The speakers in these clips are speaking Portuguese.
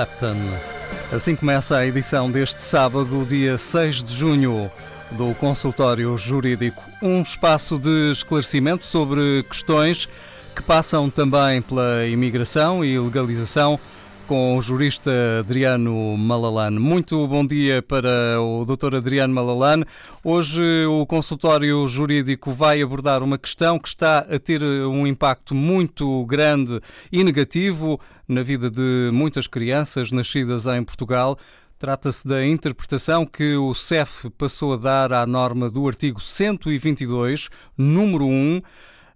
Clapton. Assim começa a edição deste sábado, dia 6 de junho, do Consultório Jurídico. Um espaço de esclarecimento sobre questões que passam também pela imigração e legalização com o jurista Adriano Malalane. Muito bom dia para o Dr. Adriano Malalane. Hoje o consultório jurídico vai abordar uma questão que está a ter um impacto muito grande e negativo na vida de muitas crianças nascidas em Portugal. Trata-se da interpretação que o CEF passou a dar à norma do artigo 122, número 1,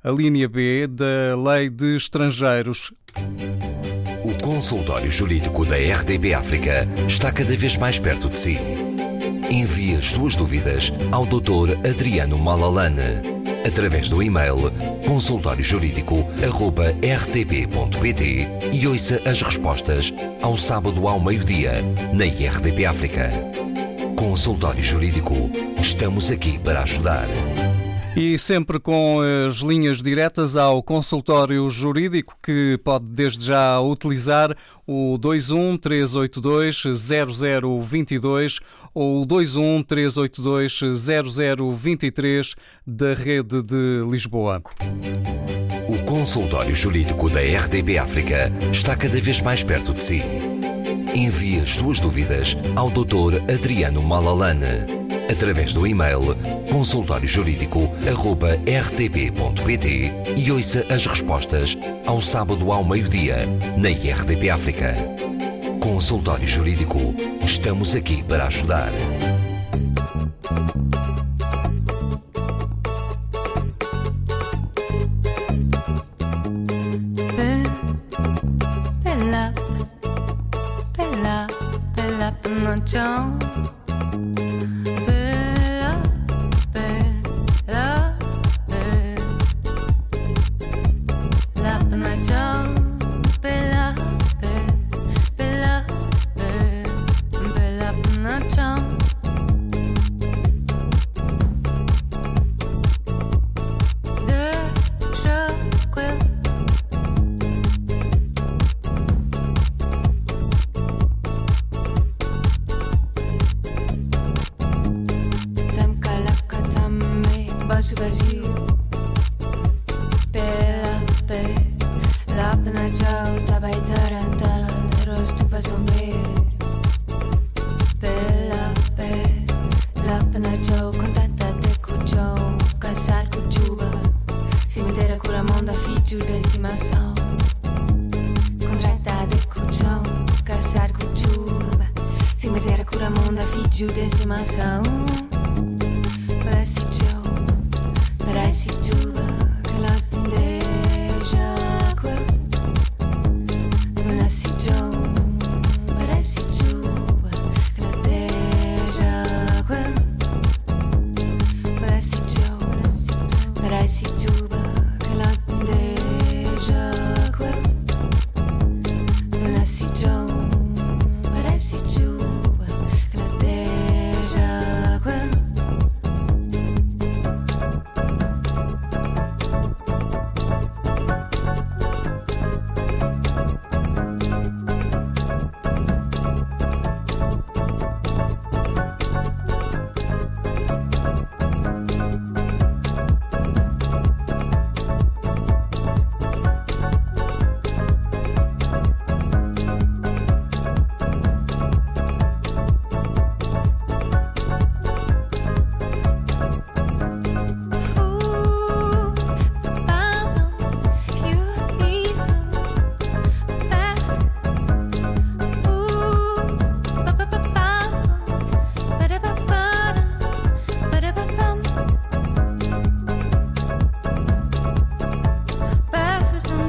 a linha B da Lei de Estrangeiros. O consultório jurídico da RDB África está cada vez mais perto de si. Envie as suas dúvidas ao Dr. Adriano Malalane através do e-mail consultóriojurídico.rtp.pt e ouça as respostas ao sábado ao meio-dia na RDP África. Consultório Jurídico. Estamos aqui para ajudar. E sempre com as linhas diretas ao consultório jurídico, que pode desde já utilizar o 21 382 0022 ou o 21 382 0023 da Rede de Lisboa. O consultório jurídico da RDB África está cada vez mais perto de si. Envie as suas dúvidas ao Dr. Adriano Malalane através do e-mail consultóriojurídico.rtp.pt e ouça as respostas ao sábado ao meio-dia na IRTP África. Consultório Jurídico. Estamos aqui para ajudar.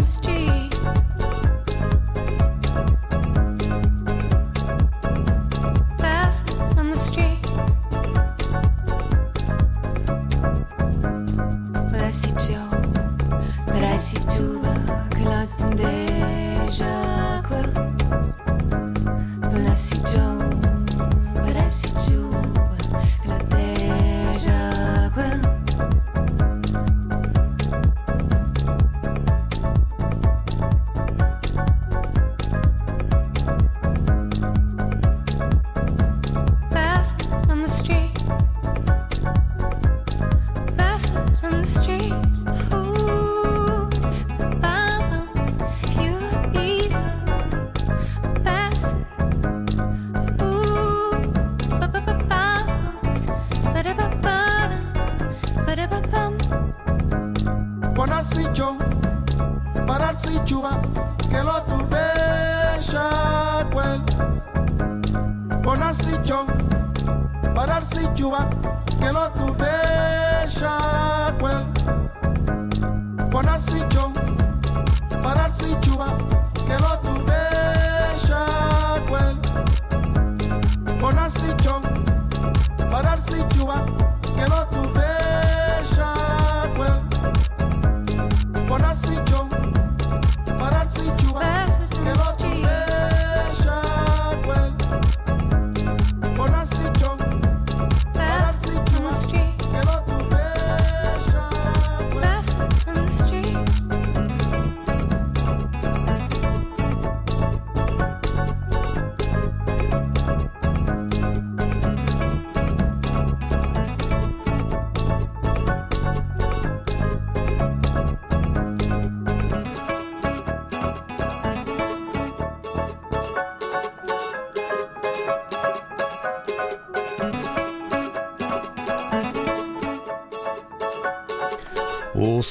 Street.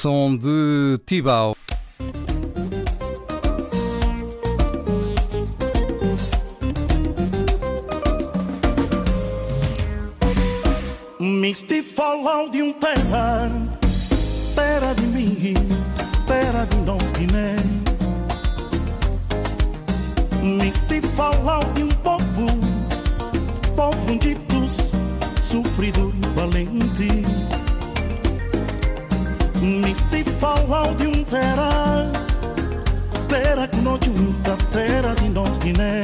som de Tibau. Misty falou de um terra, terra de mim, terra de nós Guiné. Misty falou de um povo, povo de sofrido e valente. Falam de um terra, terra que não junta, terra de nós Guiné.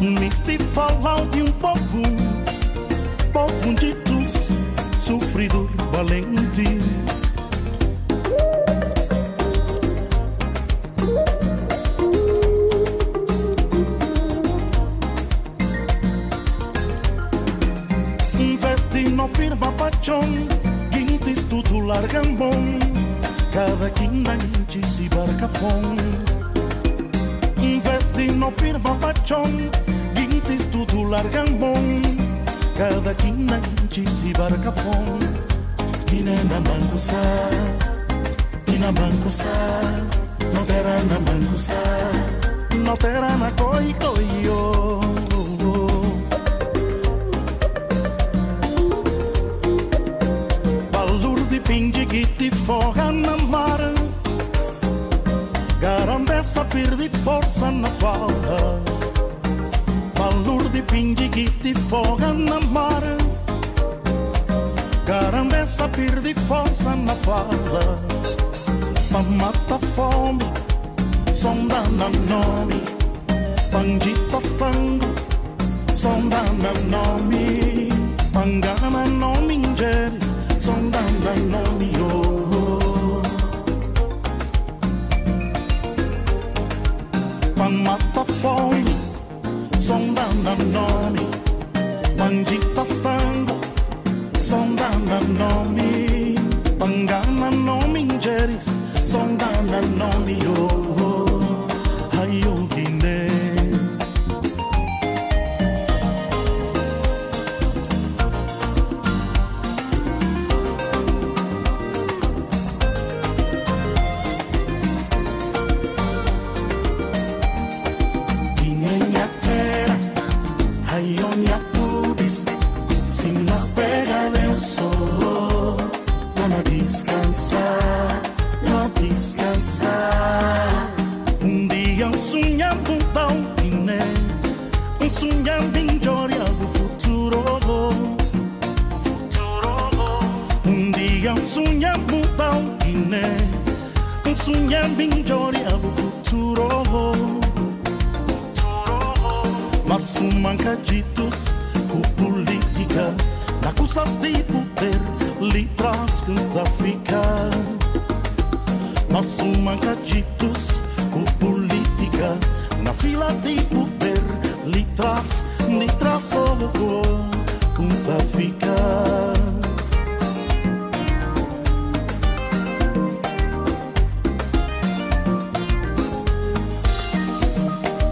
Misti falam de um povo, povo ditos, sofrido e valente. Barca fom. Investi no firma pachón, quintis tudo largam bom, cada quinante se barca fom. Ina na mangusa, ina mangusa, no terá na mangusa, no terá na coi coi yo. Valor de pingue que Garandessa perde força na fala Valor de que te foga na mar. Garandessa perde força na fala. Pa mata fome Sonda na nome. Panditas tango Sonda na nome. Pangana nome ingeres Sonda na nome oh. Pan mata fome Sonda na nome Panditas tango Sonda na nome Pangana nome ingeres Sonda na nome oh. Um sonhando em glória do futuro. Um dia um sonhando tão Guiné, um sonhando em glória do futuro. Mas um mancaditos com política Na custas de poder lhe traz canta ficar Mas um mancaditos com política Na fila de poder lhe traz, lhe traz só canta ficar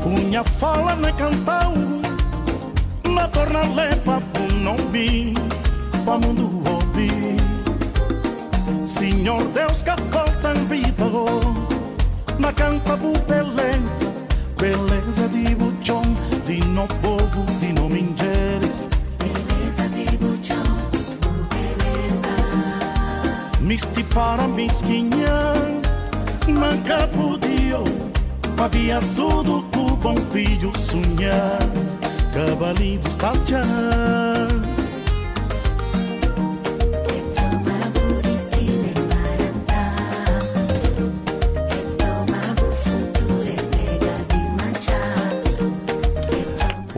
Cunha fala na cantau Na torna lepa pro não Pra mundo ouvir Senhor Deus que falta vida Na canta bu beleza Beleza de buchão De no povo, de no mingeres Beleza de buchão, beleza. Misti para mesquinha Manca podia Havia tudo que o bom filho sonhar Cavalinho está já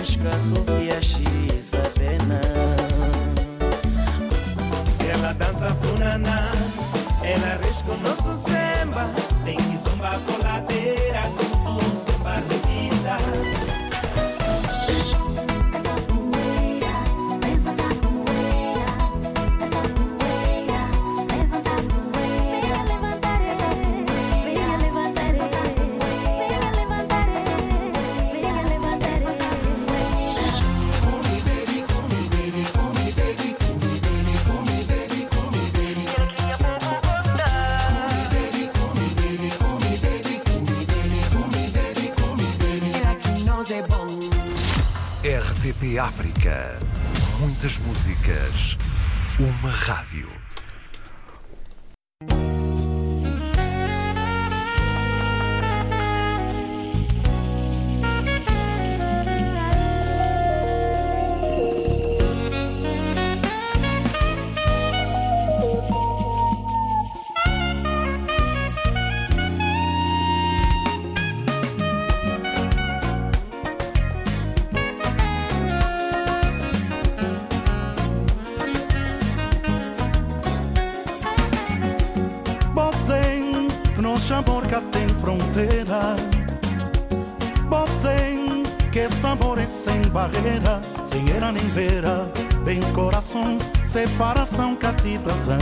kunshika sofia shisa pena Se ela dança funana, ela risca o nosso samba. Tem que zumbar com RDP África. Muitas músicas. Uma rádio. Separação cativa razão.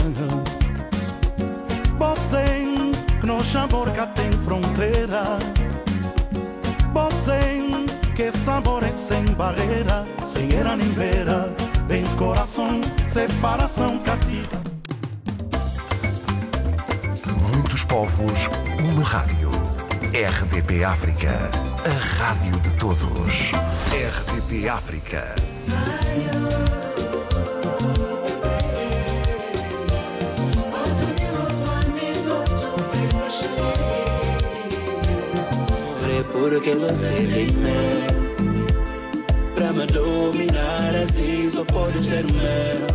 Botzen, que nosso amor cá tem fronteira. Botzen, que sabor é sem barreira, sem era nem beira. Bem coração, separação cativa. Muitos povos, uma rádio. RDP África. A rádio de todos. RDP África. Porque você tem medo? Pra me dominar assim só podes ter medo.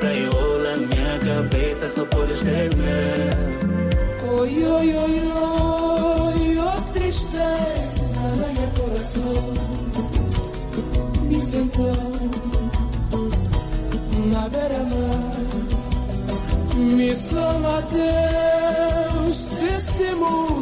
Pra enrolar minha cabeça só podes ter medo. Oi, oi, oi, oi, oh tristeza meu coração. Me sentou na beira-mar. Me soma Deus, testemunha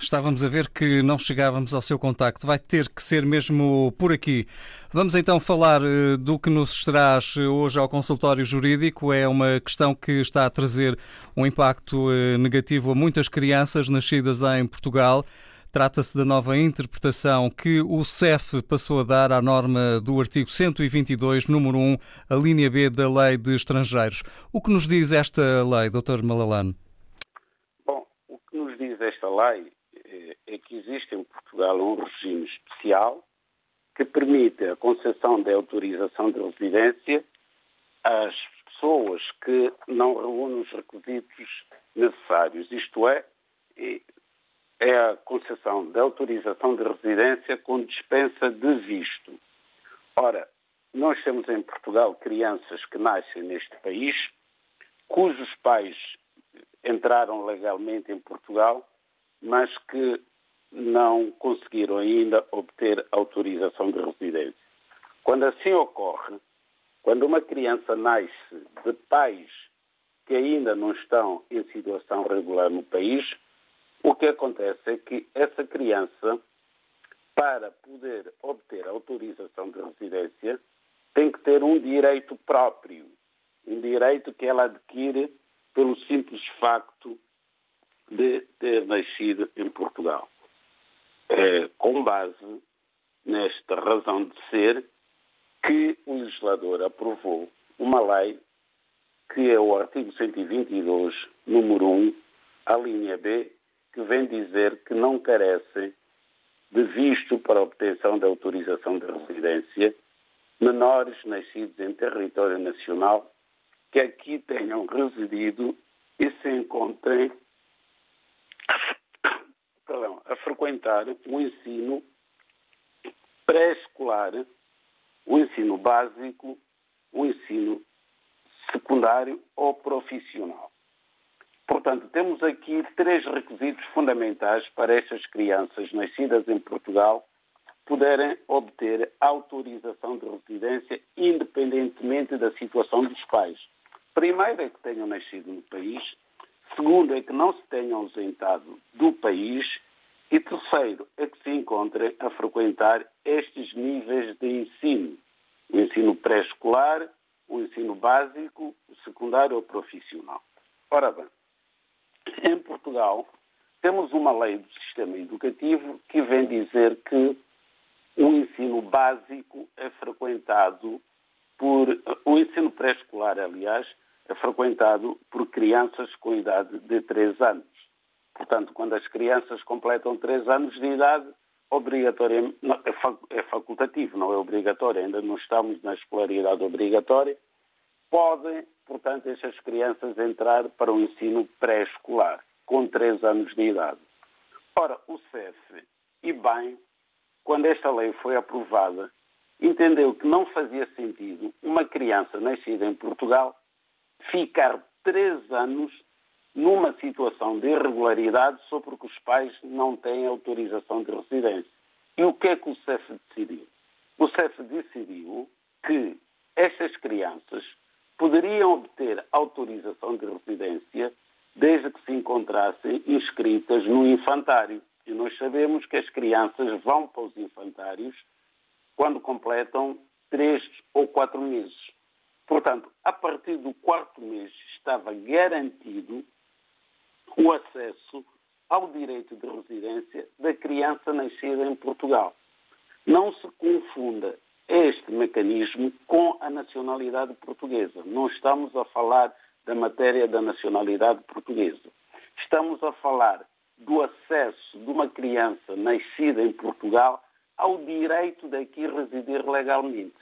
estávamos a ver que não chegávamos ao seu contacto. Vai ter que ser mesmo por aqui. Vamos então falar eh, do que nos traz eh, hoje ao consultório jurídico. É uma questão que está a trazer um impacto eh, negativo a muitas crianças nascidas em Portugal. Trata-se da nova interpretação que o CEF passou a dar à norma do artigo 122, número 1, a linha B da Lei de Estrangeiros. O que nos diz esta lei, Dr. Malalane? Bom, o que nos diz esta lei é que existe em Portugal um regime especial que permite a concessão de autorização de residência às pessoas que não reúnem os requisitos necessários. Isto é, é a concessão de autorização de residência com dispensa de visto. Ora, nós temos em Portugal crianças que nascem neste país, cujos pais entraram legalmente em Portugal, mas que não conseguiram ainda obter autorização de residência. Quando assim ocorre, quando uma criança nasce de pais que ainda não estão em situação regular no país, o que acontece é que essa criança, para poder obter autorização de residência, tem que ter um direito próprio, um direito que ela adquire pelo simples facto de ter nascido em Portugal. É com base nesta razão de ser que o legislador aprovou uma lei que é o artigo 122, número 1, a linha B, que vem dizer que não carecem de visto para obtenção de autorização de residência menores nascidos em território nacional que aqui tenham residido e se encontrem a frequentar o ensino pré-escolar, o ensino básico, o ensino secundário ou profissional. Portanto, temos aqui três requisitos fundamentais para estas crianças nascidas em Portugal poderem obter autorização de residência independentemente da situação dos pais. Primeiro é que tenham nascido no país, segundo é que não se tenham ausentado do país E terceiro, é que se encontrem a frequentar estes níveis de ensino. O ensino pré-escolar, o ensino básico, o secundário ou profissional. Ora bem, em Portugal temos uma lei do sistema educativo que vem dizer que o ensino básico é frequentado por. O ensino pré-escolar, aliás, é frequentado por crianças com idade de 3 anos. Portanto, quando as crianças completam 3 anos de idade, obrigatoriamente, é, é facultativo, não é obrigatório, ainda não estamos na escolaridade obrigatória, podem, portanto, essas crianças entrar para o ensino pré-escolar, com 3 anos de idade. Ora, o CEF, e bem, quando esta lei foi aprovada, entendeu que não fazia sentido uma criança nascida em Portugal ficar três anos numa situação de irregularidade só porque os pais não têm autorização de residência. E o que é que o CEF decidiu? O CEF decidiu que estas crianças poderiam obter autorização de residência desde que se encontrassem inscritas no infantário. E nós sabemos que as crianças vão para os infantários quando completam três ou quatro meses. Portanto, a partir do quarto mês estava garantido o acesso ao direito de residência da criança nascida em Portugal. Não se confunda este mecanismo com a nacionalidade portuguesa. Não estamos a falar da matéria da nacionalidade portuguesa. Estamos a falar do acesso de uma criança nascida em Portugal ao direito de aqui residir legalmente.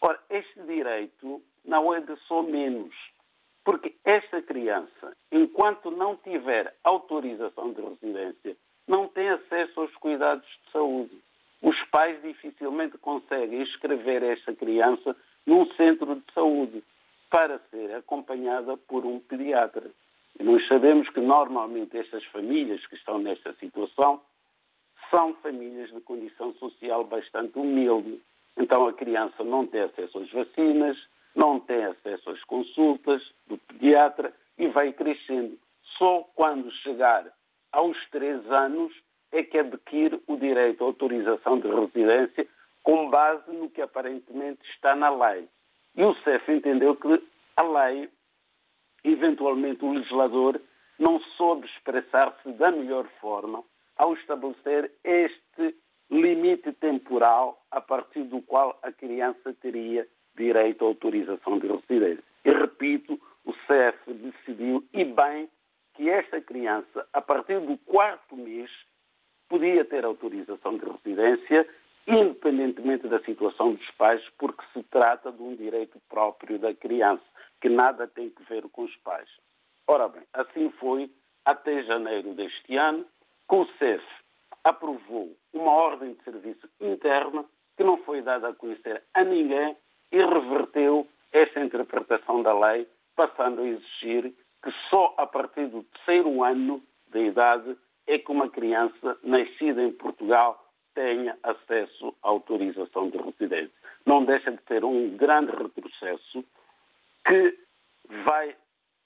Ora, este direito não é de só menos, porque esta criança, enquanto não tiver autorização de residência, não tem acesso aos cuidados de saúde. Os pais dificilmente conseguem escrever esta criança num centro de saúde para ser acompanhada por um pediatra. E nós sabemos que normalmente estas famílias que estão nesta situação são famílias de condição social bastante humilde. Então a criança não tem acesso às vacinas, não tem acesso às consultas do pediatra e vai crescendo. Só quando chegar aos três anos é que adquire o direito à autorização de residência com base no que aparentemente está na lei. E o CEF entendeu que a lei, eventualmente o legislador, não soube expressar-se da melhor forma ao estabelecer este limite temporal a partir do qual a criança teria direito à autorização de residência. E repito, o CEF decidiu, e bem, que esta criança, a partir do quarto mês, podia ter autorização de residência, independentemente da situação dos pais, porque se trata de um direito próprio da criança, que nada tem que ver com os pais. Ora bem, assim foi até janeiro deste ano, que o CEF aprovou uma ordem de serviço interna que não foi dada a conhecer a ninguém e reverteu esta interpretação da lei, passando a exigir que só a partir do terceiro ano de idade é que uma criança nascida em Portugal tenha acesso à autorização de residência. Não deixa de ter um grande retrocesso que vai,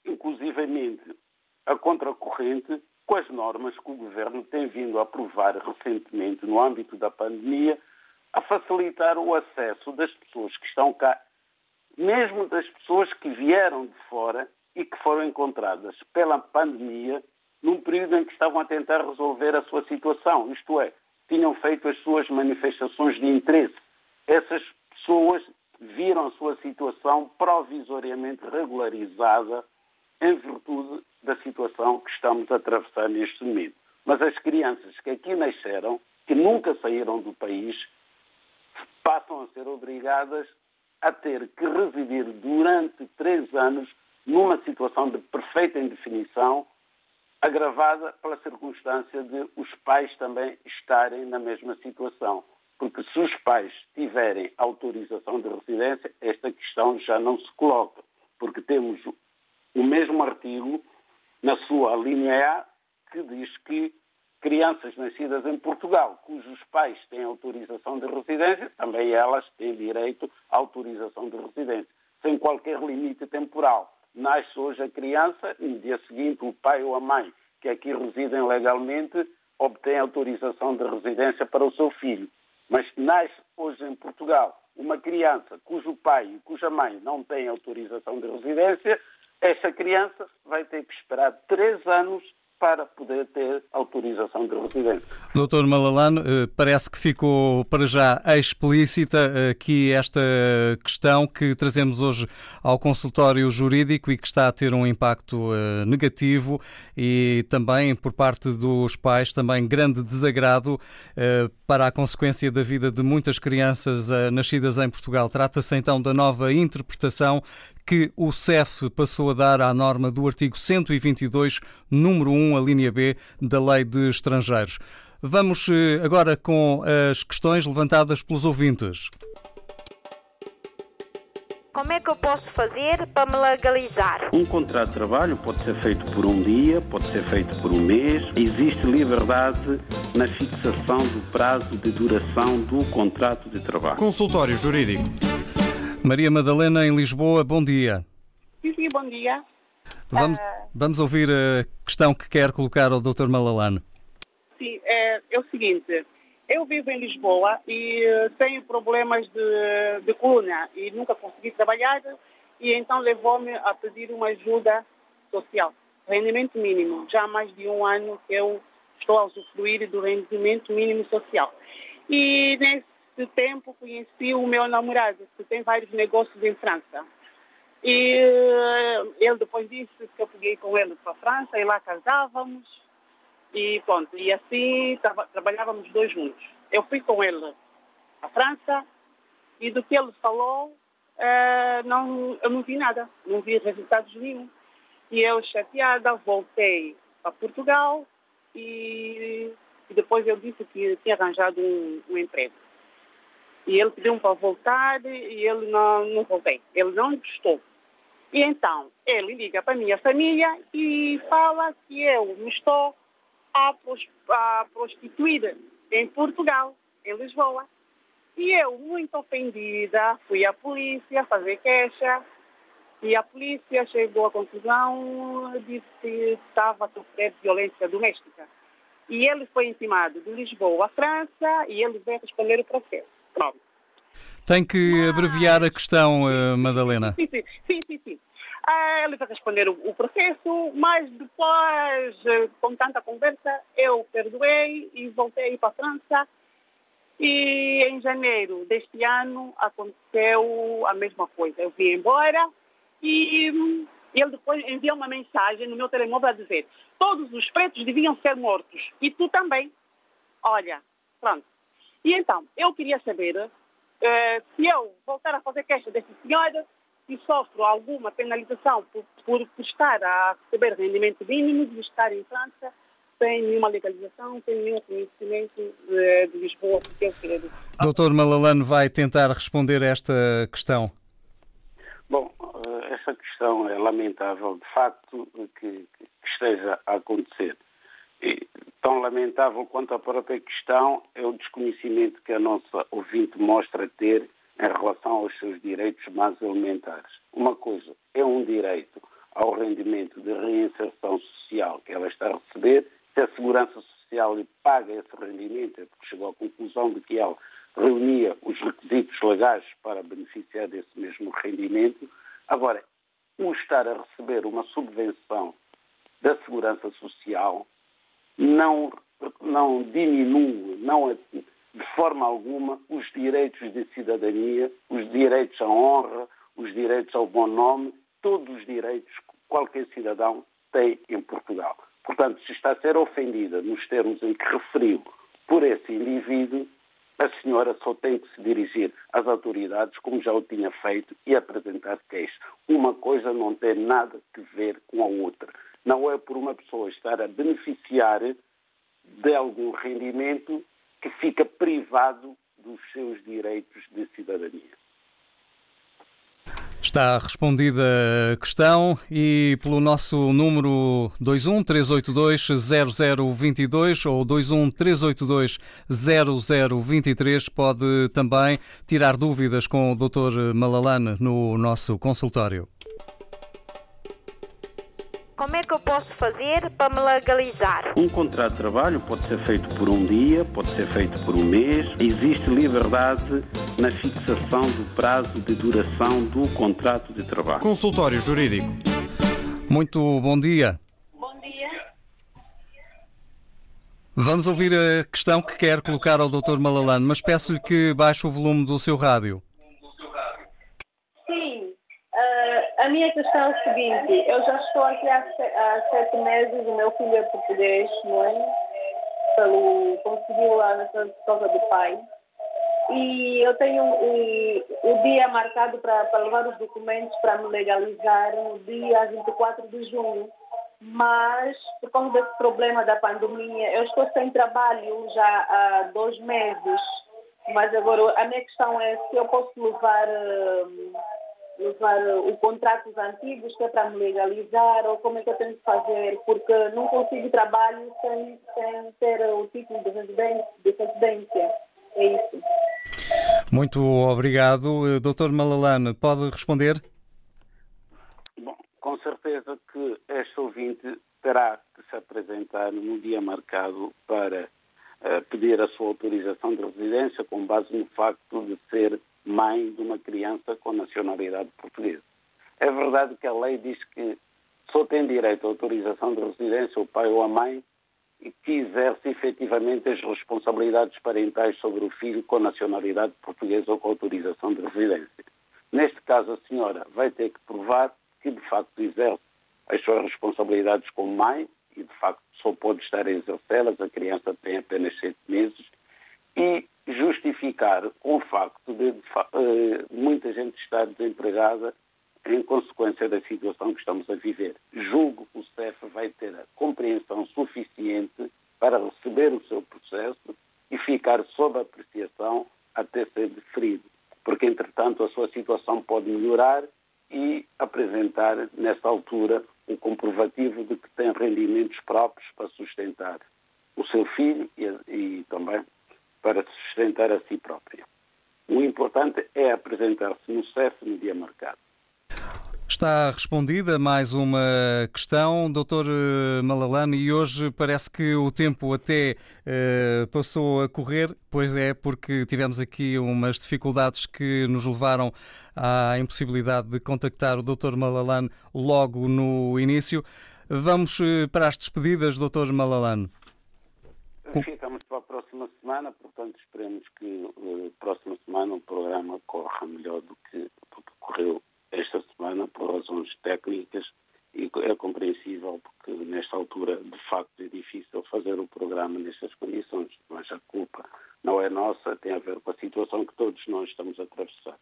inclusivamente, a contracorrente com as normas que o Governo tem vindo a aprovar recentemente no âmbito da pandemia, a facilitar o acesso das pessoas que estão cá, mesmo das pessoas que vieram de fora e que foram encontradas pela pandemia num período em que estavam a tentar resolver a sua situação, isto é, tinham feito as suas manifestações de interesse. Essas pessoas viram a sua situação provisoriamente regularizada em virtude da situação que estamos a atravessar neste momento. Mas as crianças que aqui nasceram, que nunca saíram do país, passam a ser obrigadas a ter que residir durante três anos numa situação de perfeita indefinição, agravada pela circunstância de os pais também estarem na mesma situação. Porque se os pais tiverem autorização de residência, esta questão já não se coloca. Porque temos o mesmo artigo, na sua linha A, que diz que crianças nascidas em Portugal, cujos pais têm autorização de residência, também elas têm direito à autorização de residência, sem qualquer limite temporal. Nasce hoje a criança e no dia seguinte o pai ou a mãe que aqui residem legalmente obtém autorização de residência para o seu filho. Mas nasce hoje em Portugal uma criança cujo pai e cuja mãe não têm autorização de residência, essa criança vai ter que esperar três anos para poder ter autorização de residência. Doutor Malalano, eh, parece que ficou para já explícita aqui esta questão que trazemos hoje ao consultório jurídico e que está a ter um impacto eh, negativo e também por parte dos pais também grande desagrado eh, para a consequência da vida de muitas crianças nascidas em Portugal. Trata-se então da nova interpretação que o CEF passou a dar à norma do artigo 122, número 1, a linha B, da Lei de Estrangeiros. Vamos eh, agora com as questões levantadas pelos ouvintes. Como é que eu posso fazer para me legalizar? Um contrato de trabalho pode ser feito por um dia, pode ser feito por um mês. Existe liberdade na fixação do prazo de duração do contrato de trabalho. Consultório Jurídico. Maria Madalena, em Lisboa, bom dia. Sim, sim, bom dia. Vamos, uh... vamos ouvir a questão que quer colocar ao Dr. Malalano. Sim, é, é, o seguinte. Eu vivo em Lisboa e uh, tenho problemas de, de coluna e nunca consegui trabalhar e então levou-me a pedir uma ajuda social, rendimento mínimo. Já há mais de um ano que eu estou a usufruir do rendimento mínimo social. E nesse esse tempo conheci o meu namorado, que tem vários negócios em França. E eh, ele depois disse que eu peguei com ele para a França e lá casávamos. E pronto, e assim tra trabalhávamos dois juntos. Eu fui com ele à França e do que ele falou, uh, não, eu não vi nada, não vi resultados nenhum. E eu, chateada, voltei para Portugal e, e depois eu disse que tinha arranjado um, um emprego. E ele pediu-me para voltar e ele não, não voltei. Ele não gostou. E então, ele liga para a minha família e fala que eu me estou a, a prostituir em Portugal, em Lisboa. E eu, muito ofendida, fui à polícia fazer queixa. E a polícia chegou à conclusão, disse que estava a sofrer violência doméstica. E ele foi intimado de Lisboa à França e ele veio responder o processo. Pronto. Tem que abreviar a questão, uh, Madalena. Sim, sim, sim. sim, sim. Uh, ele vai responder o, processo, mas depois, uh, com tanta conversa, eu perdoei e voltei para a França. E em janeiro deste ano aconteceu a mesma coisa. Eu vim embora e ele depois enviou uma mensagem no meu telemóvel a dizer: todos os pretos deviam ser mortos e tu também. Olha, pronto. E então, eu queria saber uh, se eu voltar a fazer queixa desse senhor, se sofro alguma penalização por, por, por estar a receber rendimento mínimo, de estar em França, sem nenhuma legalização, sem nenhum conhecimento uh, de Lisboa, porque eu queria Doutor Malalano vai tentar responder a esta questão. Bom, eh, essa questão é lamentável, de facto, que, que esteja a acontecer. Tão lamentável quanto a própria questão é o desconhecimento que a nossa ouvinte mostra ter em relação aos seus direitos mais elementares. Uma coisa é um direito ao rendimento de reinserção social que ela está a receber, se a Segurança Social lhe paga esse rendimento, é porque chegou à conclusão de que ela reunia os requisitos legais para beneficiar desse mesmo rendimento. Agora, o estar a receber uma subvenção da Segurança Social não, não diminui, não, de forma alguma, os direitos de cidadania, os direitos à honra, os direitos ao bom nome, todos os direitos que qualquer cidadão tem em Portugal. Portanto, se está a ser ofendida nos termos em que referiu por esse indivíduo, a senhora só tem que se dirigir às autoridades, como já o tinha feito, e apresentar queixa. Uma coisa não tem nada que ver com a outra não é por uma pessoa estar a beneficiar de algum rendimento que fica privado dos seus direitos de cidadania. Está respondida a questão e pelo nosso número 21 382 0022 ou 21 382 0023 pode também tirar dúvidas com o Dr. Malalane no nosso consultório. Como é que eu posso fazer para me legalizar? Um contrato de trabalho pode ser feito por um dia, pode ser feito por um mês. Existe liberdade na fixação do prazo de duração do contrato de trabalho. Consultório Jurídico. Muito bom dia. Bom dia. Vamos ouvir a questão que quer colocar ao Dr. Malalane, mas peço-lhe que baixe o volume do seu rádio. Sim, ah, a minha questão é o seguinte: eu já estou aqui há, se- há sete meses, o meu filho é português, não é? Pelo, conseguiu por causa do pai. E eu tenho e, o dia marcado para levar os documentos para me legalizar no dia 24 de junho. Mas, por causa desse problema da pandemia, eu estou sem trabalho já há dois meses. Mas agora a minha questão é se eu posso levar, hum, levar o contratos antigos que é para me legalizar ou como é que eu tenho que fazer, porque não consigo trabalho sem, sem ter o título de residência. De residência. É isso. Muito obrigado. Eh, Dr. Malalane, pode responder? Bom, com certeza que este ouvinte terá que se apresentar no dia marcado para eh, pedir a sua autorização de residência com base no facto de ser mãe de uma criança com nacionalidade portuguesa. É verdade que a lei diz que só tem direito à autorização de residência o pai ou a mãe que exerce efetivamente as responsabilidades parentais sobre o filho com nacionalidade portuguesa ou com autorização de residência. Neste caso, a senhora vai ter que provar que, de facto, exerce as suas responsabilidades como mãe e, de facto, só pode estar a exercê-las, a criança tem apenas sete meses, e justificar o facto de, de eh, muita gente estar desempregada em consequência da situação que estamos a viver. Julgo que o CEF vai ter a compreensão suficiente para receber o seu processo e ficar sob apreciação até ser deferido, porque, entretanto, a sua situação pode melhorar e apresentar, nessa altura, um comprovativo de que tem rendimentos próprios para sustentar o seu filho e, e também para sustentar a si própria. O importante é apresentar-se no CEF dia marcado. Está respondida mais uma questão, Dr. Malalane, e hoje parece que o tempo até eh, passou a correr, pois é, porque tivemos aqui umas dificuldades que nos levaram à impossibilidade de contactar o Dr. Malalane logo no início. Vamos eh, para as despedidas, Dr. Malalane. Ficamos para a próxima semana, portanto esperemos que eh, próxima semana o programa corra melhor do que, do que correu esta semana, por razões técnicas, e é compreensível porque nesta altura de facto é difícil fazer o programa nestas condições, mas a culpa não é nossa, tem a ver com a situação que todos nós estamos a atravessar.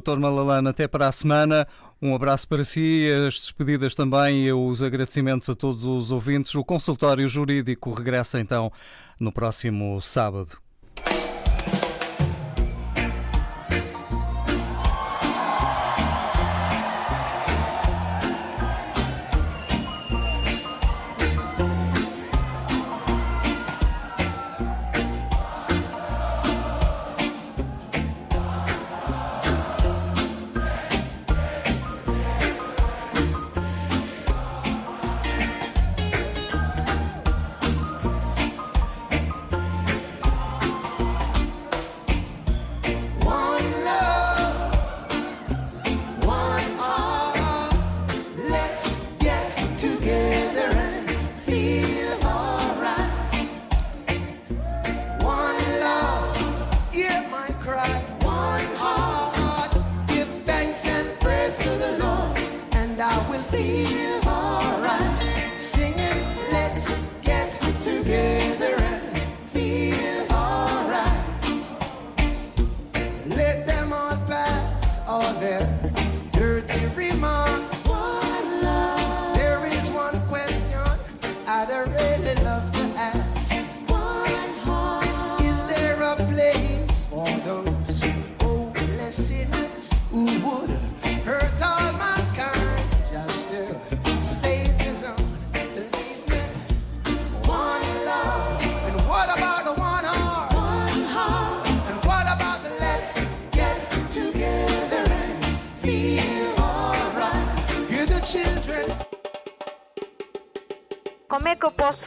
Dr. Malalane, até para a semana. Um abraço para si, as despedidas também e os agradecimentos a todos os ouvintes. O consultório jurídico regressa então no próximo sábado.